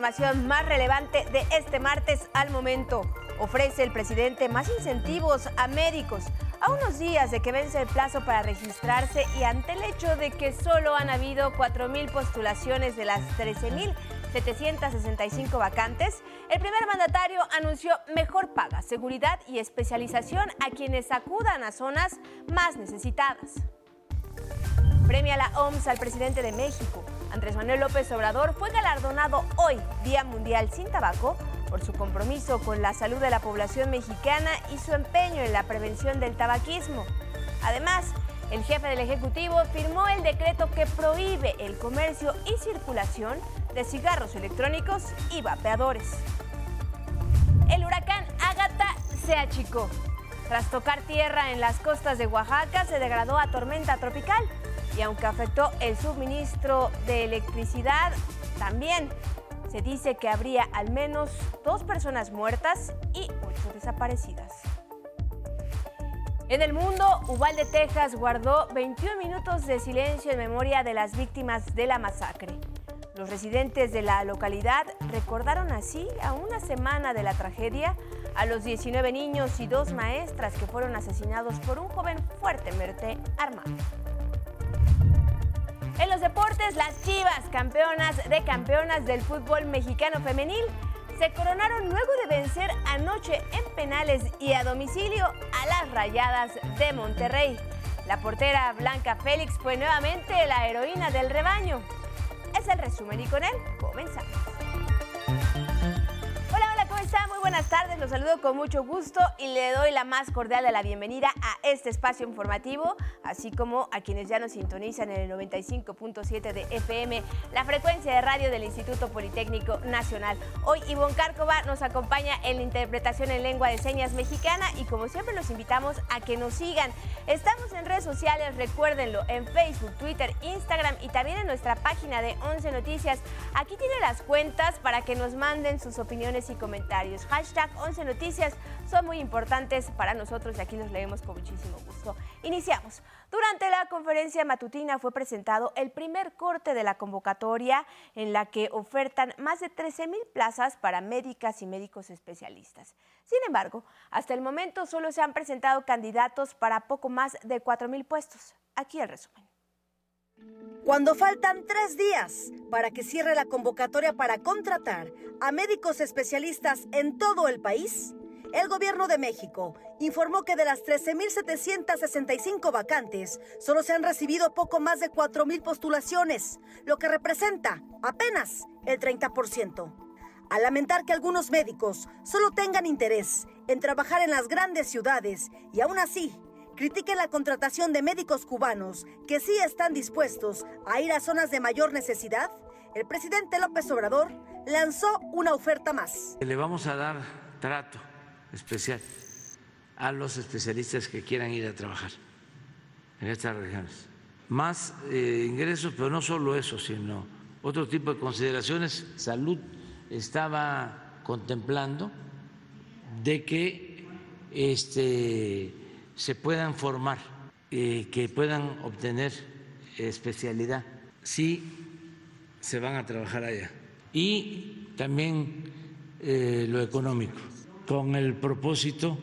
información más relevante de este martes al momento. Ofrece el presidente más incentivos a médicos a unos días de que vence el plazo para registrarse y ante el hecho de que solo han habido 4.000 postulaciones de las 13.765 vacantes, el primer mandatario anunció mejor paga, seguridad y especialización a quienes acudan a zonas más necesitadas. Premia la OMS al presidente de México. Andrés Manuel López Obrador fue galardonado hoy, Día Mundial sin Tabaco, por su compromiso con la salud de la población mexicana y su empeño en la prevención del tabaquismo. Además, el jefe del Ejecutivo firmó el decreto que prohíbe el comercio y circulación de cigarros electrónicos y vapeadores. El huracán Ágata se achicó. Tras tocar tierra en las costas de Oaxaca, se degradó a tormenta tropical y aunque afectó el suministro de electricidad, también se dice que habría al menos dos personas muertas y ocho desaparecidas. En el mundo, Uvalde, Texas guardó 21 minutos de silencio en memoria de las víctimas de la masacre. Los residentes de la localidad recordaron así, a una semana de la tragedia, a los 19 niños y dos maestras que fueron asesinados por un joven fuertemente armado. En los deportes, las Chivas, campeonas de campeonas del fútbol mexicano femenil, se coronaron luego de vencer anoche en penales y a domicilio a las Rayadas de Monterrey. La portera Blanca Félix fue nuevamente la heroína del rebaño. Es el resumen y con él comenzamos. Muy buenas tardes, los saludo con mucho gusto y le doy la más cordial de la bienvenida a este espacio informativo, así como a quienes ya nos sintonizan en el 95.7 de FM, la frecuencia de radio del Instituto Politécnico Nacional. Hoy Ivonne Cárcova nos acompaña en la interpretación en lengua de señas mexicana y como siempre los invitamos a que nos sigan. Estamos en redes sociales, recuérdenlo, en Facebook, Twitter, Instagram y también en nuestra página de 11 Noticias. Aquí tiene las cuentas para que nos manden sus opiniones y comentarios Hashtag 11 Noticias son muy importantes para nosotros y aquí los leemos con muchísimo gusto. Iniciamos. Durante la conferencia matutina fue presentado el primer corte de la convocatoria en la que ofertan más de 13 mil plazas para médicas y médicos especialistas. Sin embargo, hasta el momento solo se han presentado candidatos para poco más de 4 mil puestos. Aquí el resumen. Cuando faltan tres días para que cierre la convocatoria para contratar a médicos especialistas en todo el país, el gobierno de México informó que de las 13.765 vacantes, solo se han recibido poco más de 4.000 postulaciones, lo que representa apenas el 30%. Al lamentar que algunos médicos solo tengan interés en trabajar en las grandes ciudades y aún así critiquen la contratación de médicos cubanos que sí están dispuestos a ir a zonas de mayor necesidad, el presidente López Obrador lanzó una oferta más. Le vamos a dar trato especial a los especialistas que quieran ir a trabajar en estas regiones. Más eh, ingresos, pero no solo eso, sino otro tipo de consideraciones. Salud estaba contemplando de que este se puedan formar, eh, que puedan obtener especialidad, si se van a trabajar allá. Y también eh, lo económico, con el propósito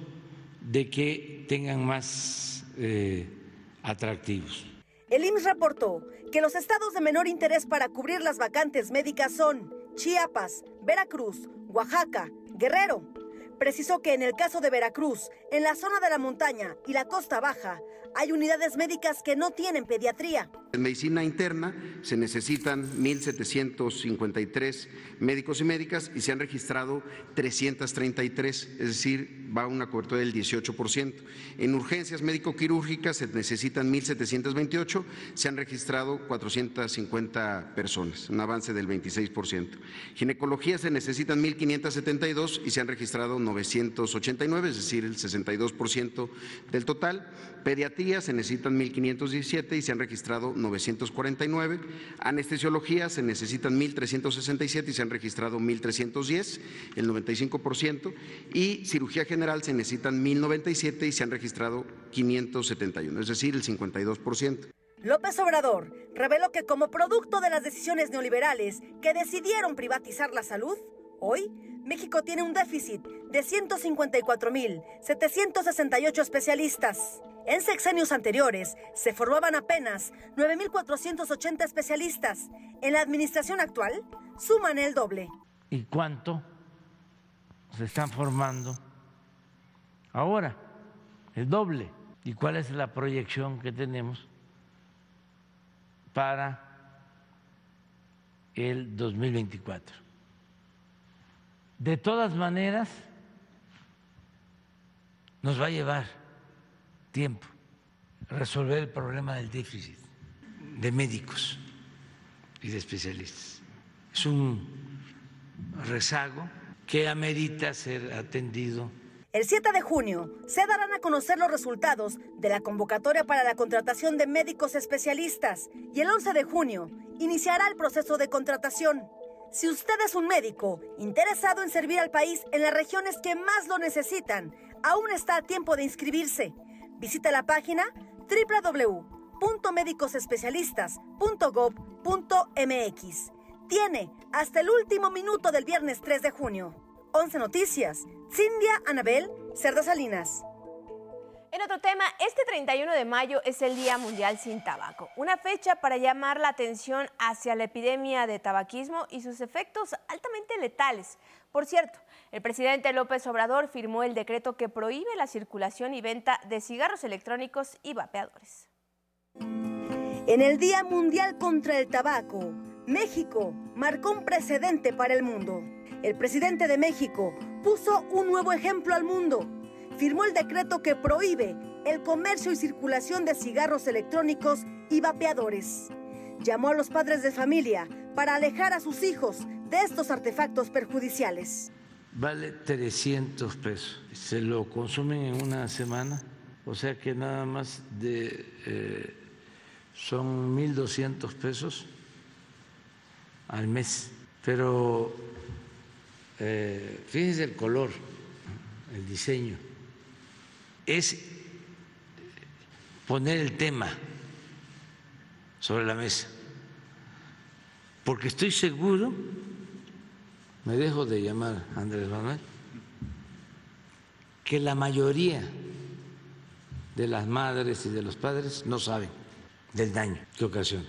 de que tengan más eh, atractivos. El IMSS reportó que los estados de menor interés para cubrir las vacantes médicas son Chiapas, Veracruz, Oaxaca, Guerrero, Precisó que en el caso de Veracruz, en la zona de la montaña y la costa baja, hay unidades médicas que no tienen pediatría. En medicina interna se necesitan 1.753 médicos y médicas y se han registrado 333, es decir, va a una cobertura del 18%. En urgencias médico-quirúrgicas se necesitan 1.728, se han registrado 450 personas, un avance del 26%. Ginecología se necesitan 1.572 y se han registrado 989, es decir, el 62% del total. Pediatría se necesitan 1.517 y se han registrado 949. Anestesiología se necesitan 1.367 y se han registrado 1.310, el 95%. Y cirugía general se necesitan 1.097 y se han registrado 571, es decir, el 52%. López Obrador reveló que como producto de las decisiones neoliberales que decidieron privatizar la salud, hoy México tiene un déficit de 154.768 especialistas. En sexenios anteriores se formaban apenas 9.480 especialistas. En la administración actual suman el doble. ¿Y cuánto se están formando ahora? El doble. ¿Y cuál es la proyección que tenemos para el 2024? De todas maneras, nos va a llevar tiempo resolver el problema del déficit de médicos y de especialistas. Es un rezago que amerita ser atendido. El 7 de junio se darán a conocer los resultados de la convocatoria para la contratación de médicos especialistas y el 11 de junio iniciará el proceso de contratación. Si usted es un médico interesado en servir al país en las regiones que más lo necesitan, aún está a tiempo de inscribirse. Visita la página www.médicosespecialistas.gov.mx. Tiene hasta el último minuto del viernes 3 de junio. 11 Noticias. Cindia Anabel Cerda Salinas. En otro tema, este 31 de mayo es el Día Mundial sin Tabaco, una fecha para llamar la atención hacia la epidemia de tabaquismo y sus efectos altamente letales. Por cierto, el presidente López Obrador firmó el decreto que prohíbe la circulación y venta de cigarros electrónicos y vapeadores. En el Día Mundial contra el Tabaco, México marcó un precedente para el mundo. El presidente de México puso un nuevo ejemplo al mundo. Firmó el decreto que prohíbe el comercio y circulación de cigarros electrónicos y vapeadores. Llamó a los padres de familia para alejar a sus hijos de estos artefactos perjudiciales vale 300 pesos. Se lo consumen en una semana, o sea que nada más de eh, son 1.200 pesos al mes. Pero eh, fíjense el color, el diseño. Es poner el tema sobre la mesa, porque estoy seguro me dejo de llamar Andrés Manuel, que la mayoría de las madres y de los padres no saben del daño que ocasiona.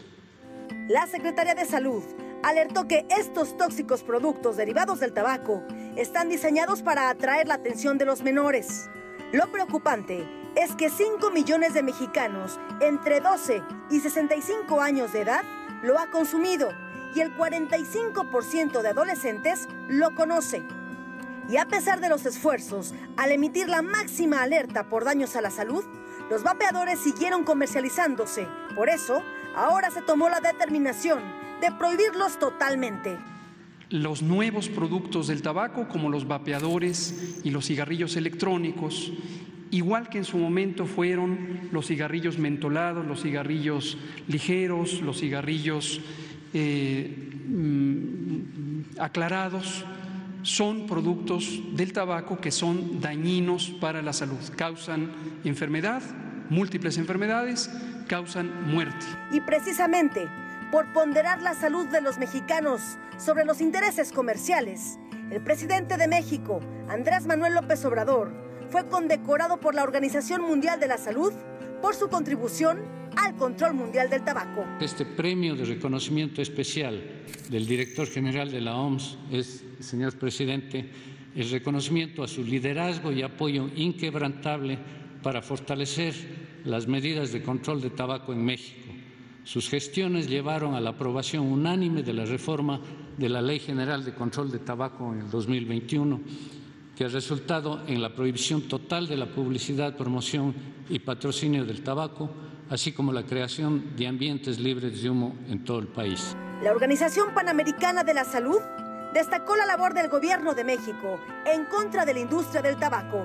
La Secretaría de Salud alertó que estos tóxicos productos derivados del tabaco están diseñados para atraer la atención de los menores. Lo preocupante es que 5 millones de mexicanos entre 12 y 65 años de edad lo ha consumido y el 45% de adolescentes lo conoce. Y a pesar de los esfuerzos, al emitir la máxima alerta por daños a la salud, los vapeadores siguieron comercializándose. Por eso, ahora se tomó la determinación de prohibirlos totalmente. Los nuevos productos del tabaco, como los vapeadores y los cigarrillos electrónicos, igual que en su momento fueron los cigarrillos mentolados, los cigarrillos ligeros, los cigarrillos eh, mm, aclarados son productos del tabaco que son dañinos para la salud, causan enfermedad, múltiples enfermedades, causan muerte. Y precisamente por ponderar la salud de los mexicanos sobre los intereses comerciales, el presidente de México, Andrés Manuel López Obrador, fue condecorado por la Organización Mundial de la Salud por su contribución al control mundial del tabaco. Este premio de reconocimiento especial del director general de la OMS es, señor presidente, el reconocimiento a su liderazgo y apoyo inquebrantable para fortalecer las medidas de control de tabaco en México. Sus gestiones llevaron a la aprobación unánime de la reforma de la Ley General de Control de Tabaco en el 2021, que ha resultado en la prohibición total de la publicidad, promoción y patrocinio del tabaco, así como la creación de ambientes libres de humo en todo el país. La Organización Panamericana de la Salud destacó la labor del Gobierno de México en contra de la industria del tabaco.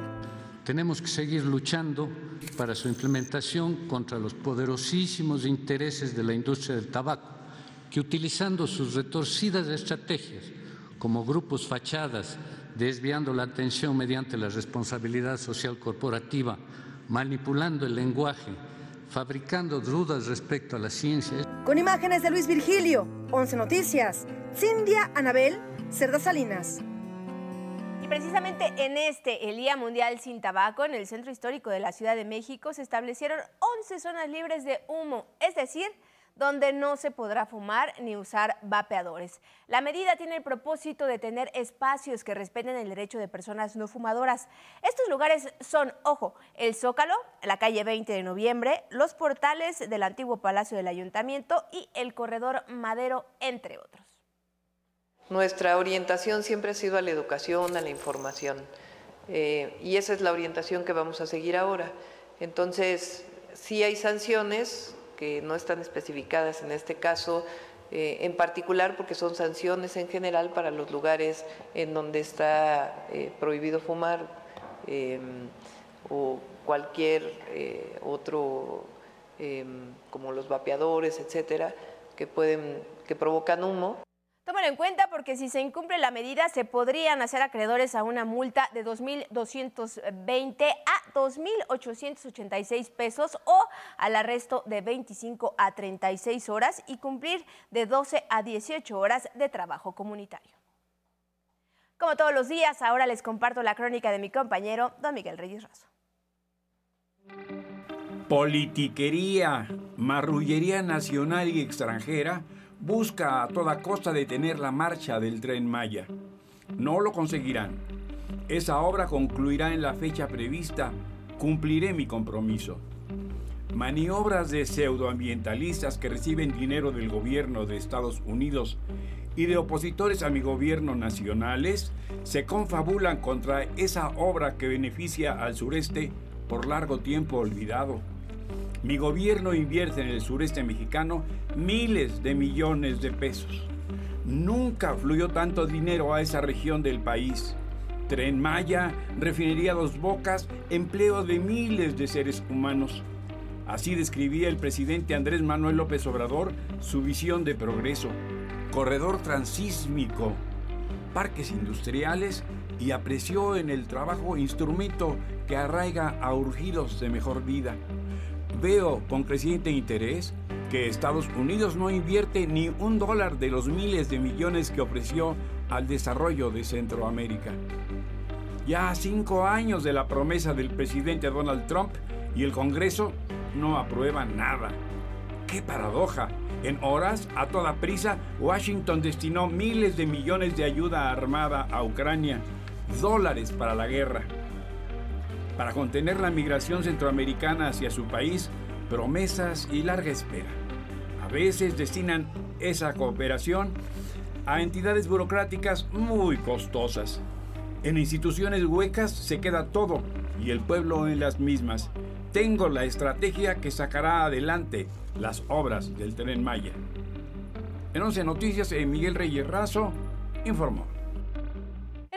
Tenemos que seguir luchando para su implementación contra los poderosísimos intereses de la industria del tabaco, que utilizando sus retorcidas estrategias como grupos fachadas, desviando la atención mediante la responsabilidad social corporativa, manipulando el lenguaje, fabricando dudas respecto a la ciencia. Con imágenes de Luis Virgilio, 11 Noticias, Cindia Anabel, Cerda Salinas. Y precisamente en este, el Día Mundial sin Tabaco, en el Centro Histórico de la Ciudad de México, se establecieron 11 zonas libres de humo, es decir, donde no se podrá fumar ni usar vapeadores. La medida tiene el propósito de tener espacios que respeten el derecho de personas no fumadoras. Estos lugares son, ojo, el Zócalo, la calle 20 de noviembre, los portales del antiguo Palacio del Ayuntamiento y el Corredor Madero, entre otros. Nuestra orientación siempre ha sido a la educación, a la información, eh, y esa es la orientación que vamos a seguir ahora. Entonces, sí hay sanciones, que no están especificadas en este caso, eh, en particular porque son sanciones en general para los lugares en donde está eh, prohibido fumar o cualquier otro, como los vapeadores, etcétera, que pueden, que provocan humo. Tómalo en cuenta porque si se incumple la medida se podrían hacer acreedores a una multa de 2.220 a 2.886 pesos o al arresto de 25 a 36 horas y cumplir de 12 a 18 horas de trabajo comunitario. Como todos los días, ahora les comparto la crónica de mi compañero Don Miguel Reyes Razo. Politiquería, marrullería nacional y extranjera busca a toda costa detener la marcha del tren Maya. No lo conseguirán. Esa obra concluirá en la fecha prevista. Cumpliré mi compromiso. Maniobras de pseudoambientalistas que reciben dinero del gobierno de Estados Unidos y de opositores a mi gobierno nacionales se confabulan contra esa obra que beneficia al sureste por largo tiempo olvidado. Mi gobierno invierte en el sureste mexicano miles de millones de pesos. Nunca fluyó tanto dinero a esa región del país. Tren Maya, refinería Dos Bocas, empleo de miles de seres humanos. Así describía el presidente Andrés Manuel López Obrador su visión de progreso. Corredor transísmico, parques industriales y apreció en el trabajo instrumento que arraiga a urgidos de mejor vida. Veo con creciente interés que Estados Unidos no invierte ni un dólar de los miles de millones que ofreció al desarrollo de Centroamérica. Ya cinco años de la promesa del presidente Donald Trump y el Congreso no aprueban nada. ¡Qué paradoja! En horas, a toda prisa, Washington destinó miles de millones de ayuda armada a Ucrania, dólares para la guerra para contener la migración centroamericana hacia su país, promesas y larga espera. A veces destinan esa cooperación a entidades burocráticas muy costosas. En instituciones huecas se queda todo y el pueblo en las mismas. Tengo la estrategia que sacará adelante las obras del tren Maya. En 11 Noticias, Miguel Reyes Razo informó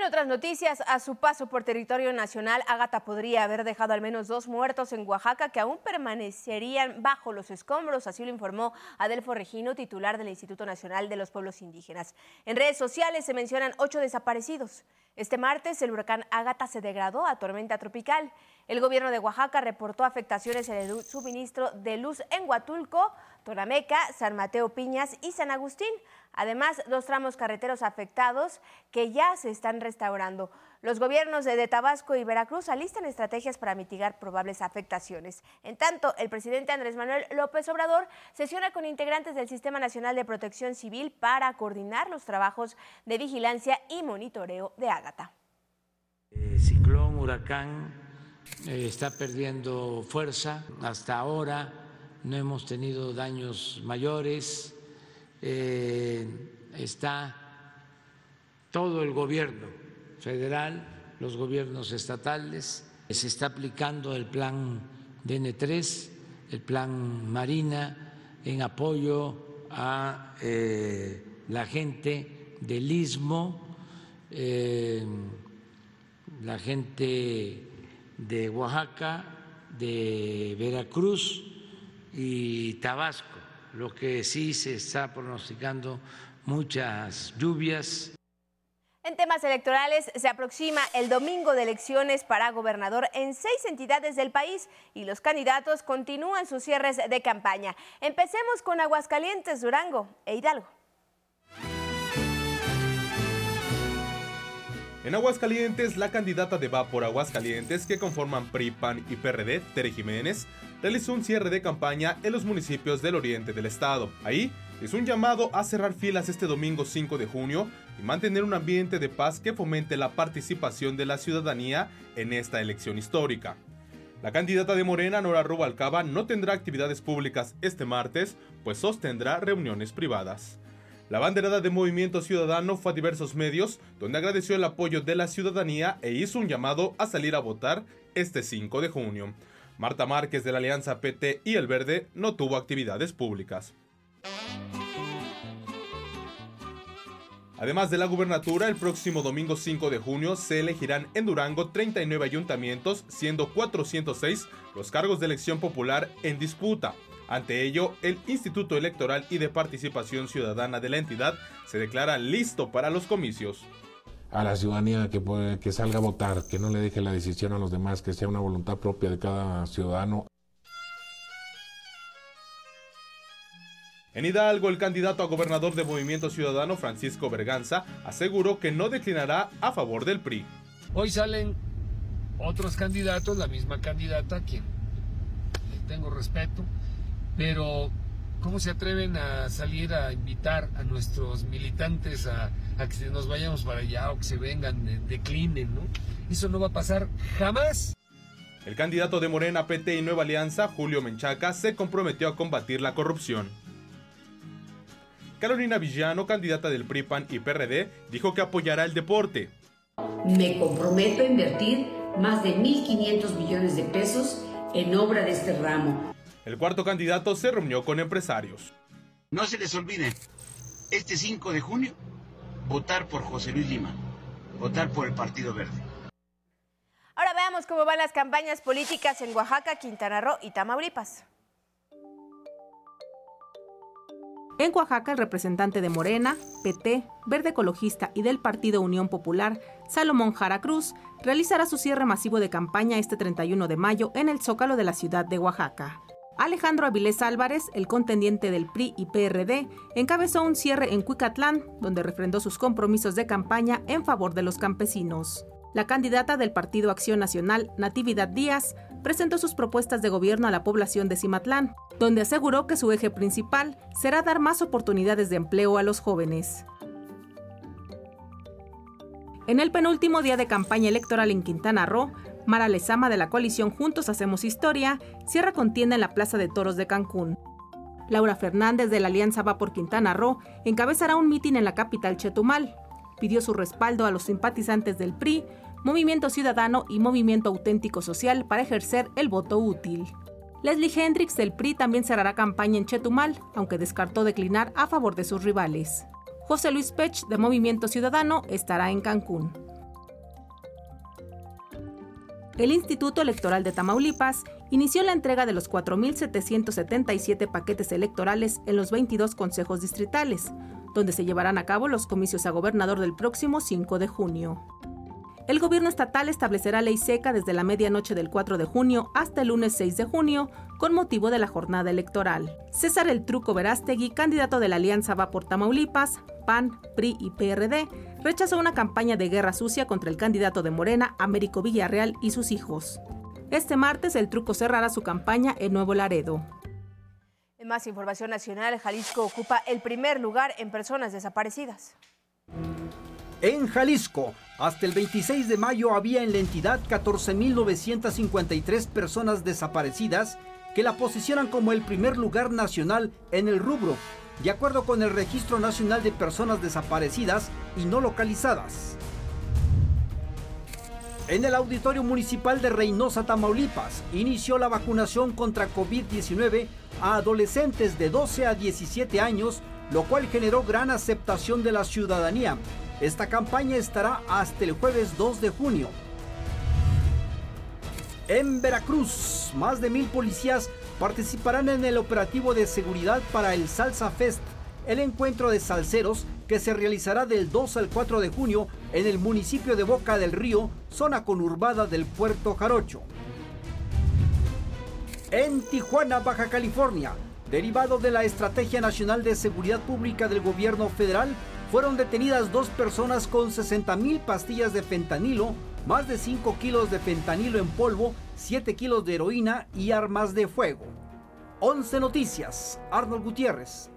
otras noticias, a su paso por territorio nacional, Ágata podría haber dejado al menos dos muertos en Oaxaca que aún permanecerían bajo los escombros, así lo informó Adelfo Regino, titular del Instituto Nacional de los Pueblos Indígenas. En redes sociales se mencionan ocho desaparecidos. Este martes el huracán Ágata se degradó a tormenta tropical. El gobierno de Oaxaca reportó afectaciones en el suministro de luz en Huatulco, Torameca, San Mateo Piñas y San Agustín. Además, dos tramos carreteros afectados que ya se están restaurando. Los gobiernos de Tabasco y Veracruz alistan estrategias para mitigar probables afectaciones. En tanto, el presidente Andrés Manuel López Obrador sesiona con integrantes del Sistema Nacional de Protección Civil para coordinar los trabajos de vigilancia y monitoreo de Ágata. Eh, ciclón, huracán, eh, está perdiendo fuerza. Hasta ahora no hemos tenido daños mayores. Eh, está todo el gobierno federal, los gobiernos estatales. Se está aplicando el plan DN3, el plan Marina, en apoyo a eh, la gente del istmo, la gente de Oaxaca, de Veracruz y Tabasco, lo que sí se está pronosticando muchas lluvias. En temas electorales, se aproxima el domingo de elecciones para gobernador en seis entidades del país y los candidatos continúan sus cierres de campaña. Empecemos con Aguascalientes, Durango e Hidalgo. En Aguascalientes, la candidata de Va por Aguascalientes, que conforman PRI, PAN y PRD, Tere Jiménez, realizó un cierre de campaña en los municipios del oriente del estado. Ahí hizo un llamado a cerrar filas este domingo 5 de junio y mantener un ambiente de paz que fomente la participación de la ciudadanía en esta elección histórica. La candidata de Morena, Nora Rubalcaba, no tendrá actividades públicas este martes, pues sostendrá reuniones privadas. La banderada de Movimiento Ciudadano fue a diversos medios, donde agradeció el apoyo de la ciudadanía e hizo un llamado a salir a votar este 5 de junio. Marta Márquez de la Alianza PT y El Verde no tuvo actividades públicas. Además de la gubernatura, el próximo domingo 5 de junio se elegirán en Durango 39 ayuntamientos, siendo 406 los cargos de elección popular en disputa. Ante ello, el Instituto Electoral y de Participación Ciudadana de la entidad se declara listo para los comicios. A la ciudadanía que, que salga a votar, que no le deje la decisión a los demás, que sea una voluntad propia de cada ciudadano. En Hidalgo, el candidato a gobernador de Movimiento Ciudadano, Francisco Berganza, aseguró que no declinará a favor del PRI. Hoy salen otros candidatos, la misma candidata, a quien le tengo respeto, pero ¿cómo se atreven a salir a invitar a nuestros militantes a, que nos vayamos para allá o que se vengan, declinen? ¿no? Eso no va a pasar jamás. El candidato de Morena, PT y Nueva Alianza, Julio Menchaca, se comprometió a combatir la corrupción. Carolina Villano, candidata del PRIPAN y PRD, dijo que apoyará el deporte. Me comprometo a invertir más de 1.500 millones de pesos en obra de este ramo el cuarto candidato se reunió con empresarios. No se les olvide, este 5 de junio, votar por José Luis Lima, votar por el Partido Verde. Ahora veamos cómo van las campañas políticas en Oaxaca, Quintana Roo y Tamaulipas. En Oaxaca, el representante de Morena, PT, Verde Ecologista y del Partido Unión Popular, Salomón Jara Cruz, realizará su cierre masivo de campaña este 31 de mayo en el Zócalo de la ciudad de Oaxaca. Alejandro Avilés Álvarez, el contendiente del PRI y PRD, encabezó un cierre en Cuicatlán, donde refrendó sus compromisos de campaña en favor de los campesinos. La candidata del Partido Acción Nacional, Natividad Díaz, presentó sus propuestas de gobierno a la población de Cimatlán, donde aseguró que su eje principal será dar más oportunidades de empleo a los jóvenes. En el penúltimo día de campaña electoral en Quintana Roo, Mara Lezama de la coalición Juntos Hacemos Historia cierra contienda en la Plaza de Toros de Cancún. Laura Fernández de la Alianza Va por Quintana Roo encabezará un mitin en la capital Chetumal. Pidió su respaldo a los simpatizantes del PRI, Movimiento Ciudadano y Movimiento Auténtico Social para ejercer el voto útil. Leslie Hendricks del PRI también cerrará campaña en Chetumal, aunque descartó declinar a favor de sus rivales. José Luis Pech de Movimiento Ciudadano estará en Cancún el Instituto Electoral de Tamaulipas inició la entrega de los 4.777 paquetes electorales en los 22 consejos distritales, donde se llevarán a cabo los comicios a gobernador del próximo 5 de junio. El gobierno estatal establecerá ley seca desde la medianoche del 4 de junio hasta el lunes 6 de junio con motivo de la jornada electoral. César El Truco Verástegui, candidato de la Alianza Va por Tamaulipas, PAN, PRI y PRD, rechazó una campaña de guerra sucia contra el candidato de Morena, Américo Villarreal y sus hijos. Este martes el Truco cerrará su campaña en Nuevo Laredo. En más información nacional, Jalisco ocupa el primer lugar en personas desaparecidas. En Jalisco, hasta el 26 de mayo había en la entidad 14.953 personas desaparecidas que la posicionan como el primer lugar nacional en el rubro, de acuerdo con el Registro Nacional de Personas Desaparecidas y No Localizadas. En el Auditorio Municipal de Reynosa, Tamaulipas, inició la vacunación contra COVID-19 a adolescentes de 12 a 17 años, lo cual generó gran aceptación de la ciudadanía. Esta campaña estará hasta el jueves 2 de junio. En Veracruz, más de mil policías participarán en el operativo de seguridad para el Salsa Fest, el encuentro de salseros que se realizará del 2 al 4 de junio en el municipio de Boca del Río, zona conurbada del puerto Jarocho. En Tijuana, Baja California, derivado de la Estrategia Nacional de Seguridad Pública del Gobierno Federal, fueron detenidas dos personas con 60 mil pastillas de fentanilo, más de 5 kilos de fentanilo en polvo, 7 kilos de heroína y armas de fuego. 11 Noticias, Arnold Gutiérrez.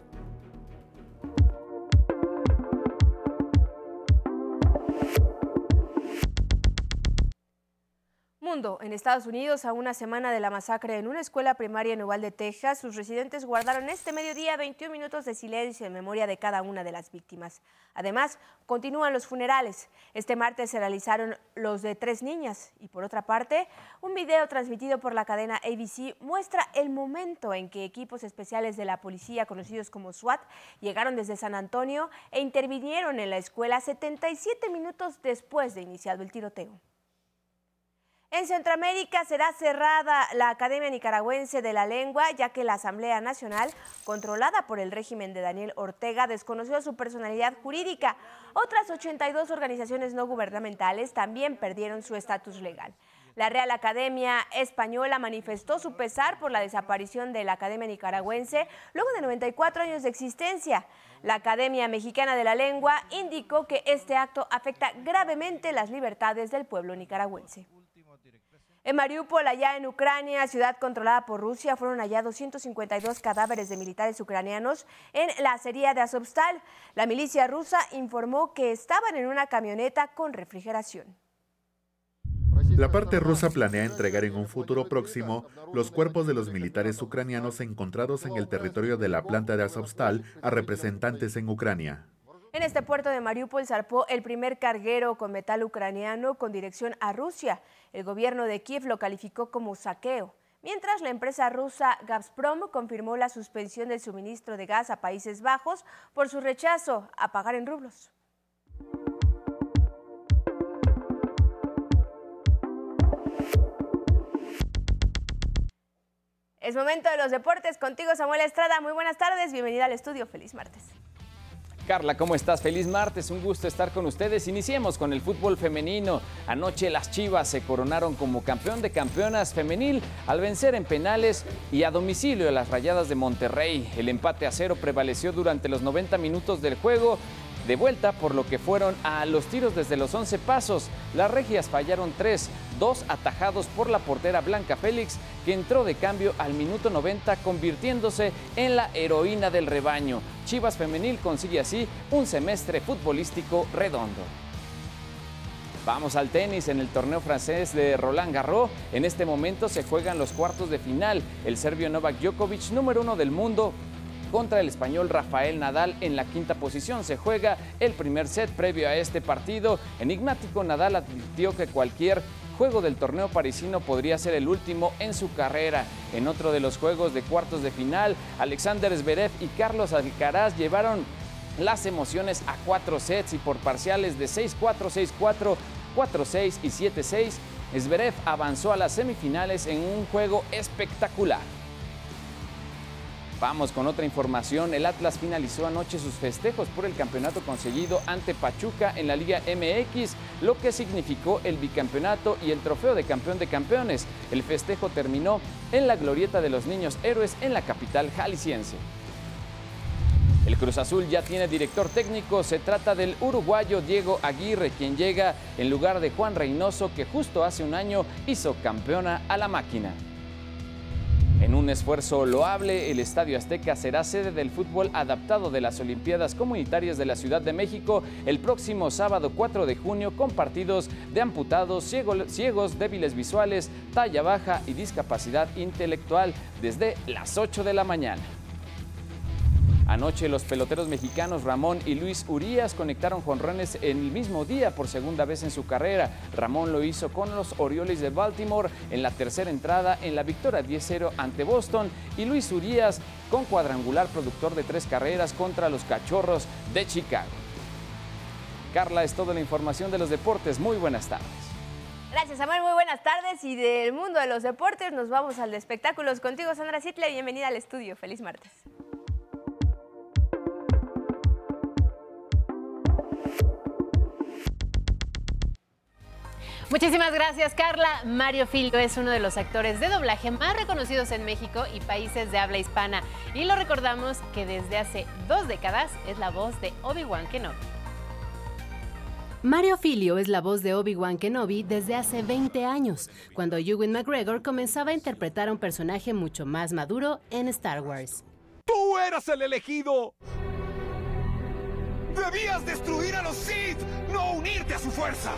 En Estados Unidos, a una semana de la masacre en una escuela primaria en Uvalde, Texas, sus residentes guardaron este mediodía 21 minutos de silencio en memoria de cada una de las víctimas. Además, continúan los funerales. Este martes se realizaron los de tres niñas. Y por otra parte, un video transmitido por la cadena ABC muestra el momento en que equipos especiales de la policía, conocidos como SWAT, llegaron desde San Antonio e intervinieron en la escuela 77 minutos después de iniciado el tiroteo. En Centroamérica será cerrada la Academia Nicaragüense de la Lengua, ya que la Asamblea Nacional, controlada por el régimen de Daniel Ortega, desconoció su personalidad jurídica. Otras 82 organizaciones no gubernamentales también perdieron su estatus legal. La Real Academia Española manifestó su pesar por la desaparición de la Academia Nicaragüense luego de 94 años de existencia. La Academia Mexicana de la Lengua indicó que este acto afecta gravemente las libertades del pueblo nicaragüense. En Mariupol, allá en Ucrania, ciudad controlada por Rusia, fueron hallados 152 cadáveres de militares ucranianos en la acería de Azovstal. La milicia rusa informó que estaban en una camioneta con refrigeración. La parte rusa planea entregar en un futuro próximo los cuerpos de los militares ucranianos encontrados en el territorio de la planta de Azovstal a representantes en Ucrania. En este puerto de Mariupol zarpó el primer carguero con metal ucraniano con dirección a Rusia. El gobierno de Kiev lo calificó como saqueo. Mientras la empresa rusa Gazprom confirmó la suspensión del suministro de gas a Países Bajos por su rechazo a pagar en rublos. Es momento de los deportes. Contigo, Samuel Estrada. Muy buenas tardes. Bienvenida al estudio. Feliz martes. Carla, ¿cómo estás? Feliz martes, un gusto estar con ustedes. Iniciemos con el fútbol femenino. Anoche las Chivas se coronaron como campeón de campeonas femenil al vencer en penales y a domicilio a las Rayadas de Monterrey. El empate a cero prevaleció durante los 90 minutos del juego de vuelta, por lo que fueron a los tiros desde los 11 pasos. Las regias fallaron tres, dos atajados por la portera Blanca Félix, que entró de cambio al minuto 90, convirtiéndose en la heroína del rebaño. Chivas Femenil consigue así un semestre futbolístico redondo. Vamos al tenis en el torneo francés de Roland Garros. En este momento se juegan los cuartos de final. El serbio Novak Djokovic, número uno del mundo, contra el español Rafael Nadal en la quinta posición. Se juega el primer set previo a este partido. Enigmático Nadal advirtió que cualquier juego del torneo parisino podría ser el último en su carrera. En otro de los juegos de cuartos de final, Alexander Zverev y Carlos Alcaraz llevaron las emociones a cuatro sets y por parciales de 6-4, 6-4, 4-6 y 7-6, Zverev avanzó a las semifinales en un juego espectacular. Vamos con otra información. El Atlas finalizó anoche sus festejos por el campeonato conseguido ante Pachuca en la Liga MX, lo que significó el bicampeonato y el trofeo de campeón de campeones. El festejo terminó en la glorieta de los niños héroes en la capital jalisciense. El Cruz Azul ya tiene director técnico, se trata del uruguayo Diego Aguirre, quien llega en lugar de Juan Reynoso, que justo hace un año hizo campeona a la máquina. En un esfuerzo loable, el Estadio Azteca será sede del fútbol adaptado de las Olimpiadas Comunitarias de la Ciudad de México el próximo sábado 4 de junio con partidos de amputados, ciegos, débiles visuales, talla baja y discapacidad intelectual desde las 8 de la mañana. Anoche los peloteros mexicanos Ramón y Luis Urías conectaron jonrones en el mismo día por segunda vez en su carrera. Ramón lo hizo con los Orioles de Baltimore en la tercera entrada en la victoria 10-0 ante Boston y Luis Urías con cuadrangular productor de tres carreras contra los Cachorros de Chicago. Carla, es toda la información de los deportes. Muy buenas tardes. Gracias, Samuel. Muy buenas tardes. Y del mundo de los deportes nos vamos al de espectáculos. Contigo, Sandra Sitle. Bienvenida al estudio. Feliz martes. Muchísimas gracias, Carla. Mario Filio es uno de los actores de doblaje más reconocidos en México y países de habla hispana. Y lo recordamos que desde hace dos décadas es la voz de Obi-Wan Kenobi. Mario Filio es la voz de Obi-Wan Kenobi desde hace 20 años, cuando Ewan McGregor comenzaba a interpretar a un personaje mucho más maduro en Star Wars. ¡Tú eras el elegido! ¡Debías destruir a los Sith, no unirte a su fuerza!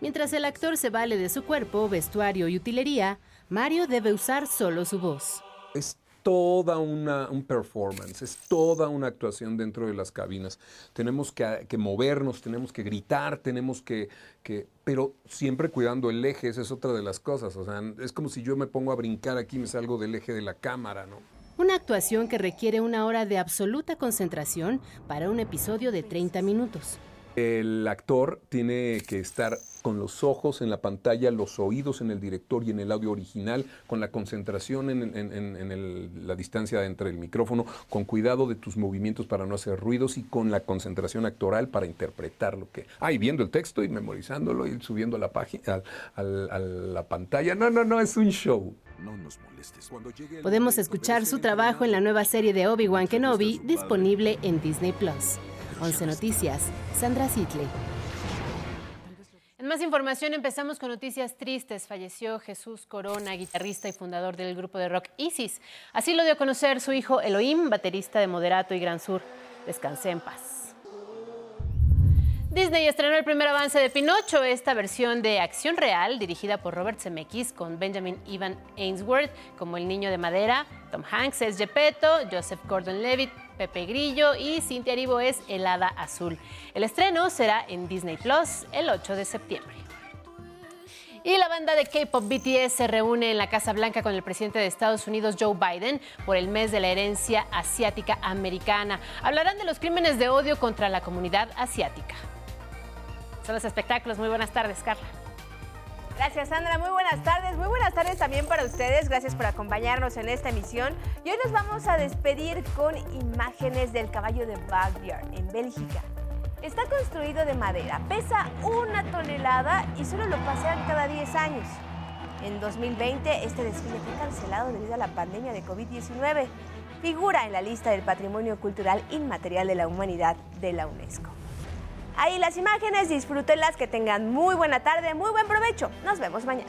Mientras el actor se vale de su cuerpo, vestuario y utilería, Mario debe usar solo su voz. Es toda una un performance, es toda una actuación dentro de las cabinas. Tenemos que, movernos, tenemos que gritar, tenemos que, que, pero siempre cuidando el eje, esa es otra de las cosas. O sea, es como si yo me pongo a brincar aquí y me salgo del eje de la cámara, ¿no? Una actuación que requiere una hora de absoluta concentración para un episodio de 30 minutos. El actor tiene que estar con los ojos en la pantalla, los oídos en el director y en el audio original, con la concentración en, la distancia entre el micrófono, con cuidado de tus movimientos para no hacer ruidos y con la concentración actoral para interpretar lo que... Ah, y viendo el texto y memorizándolo y subiendo a la página, a la pantalla. No, no, no, es un show. No nos molestes. Podemos escuchar su trabajo en la nueva serie de Obi-Wan Kenobi disponible en Disney Plus. 11 Noticias, Sandra Sitley. En más información empezamos con noticias tristes. Falleció Jesús Corona, guitarrista y fundador del grupo de rock Isis. Así lo dio a conocer su hijo Elohim, baterista de Moderato y Gran Sur. Descansé en paz. Disney estrenó el primer avance de Pinocho, esta versión de acción real dirigida por Robert Zemeckis con Benjamin Ivan Ainsworth como el niño de madera, Tom Hanks es Gepetto, Joseph Gordon-Levitt Pepe Grillo y Cintia Aribo es El Hada Azul. El estreno será en Disney Plus el 8 de septiembre. Y la banda de K-pop BTS se reúne en la Casa Blanca con el presidente de Estados Unidos, Joe Biden, por el mes de la herencia asiática americana. Hablarán de los crímenes de odio contra la comunidad asiática. Son los espectáculos. Muy buenas tardes, Carla. Gracias, Sandra. Muy buenas tardes. Muy buenas tardes también para ustedes. Gracias por acompañarnos en esta emisión. Y hoy nos vamos a despedir con imágenes del caballo de Backyard en Bélgica. Está construido de madera, pesa una tonelada y solo lo pasean cada 10 años. En 2020, este desfile fue cancelado debido a la pandemia de COVID-19. Figura en la lista del Patrimonio Cultural Inmaterial de la Humanidad de la UNESCO. Ahí las imágenes, disfrútenlas, que tengan muy buena tarde, muy buen provecho. Nos vemos mañana.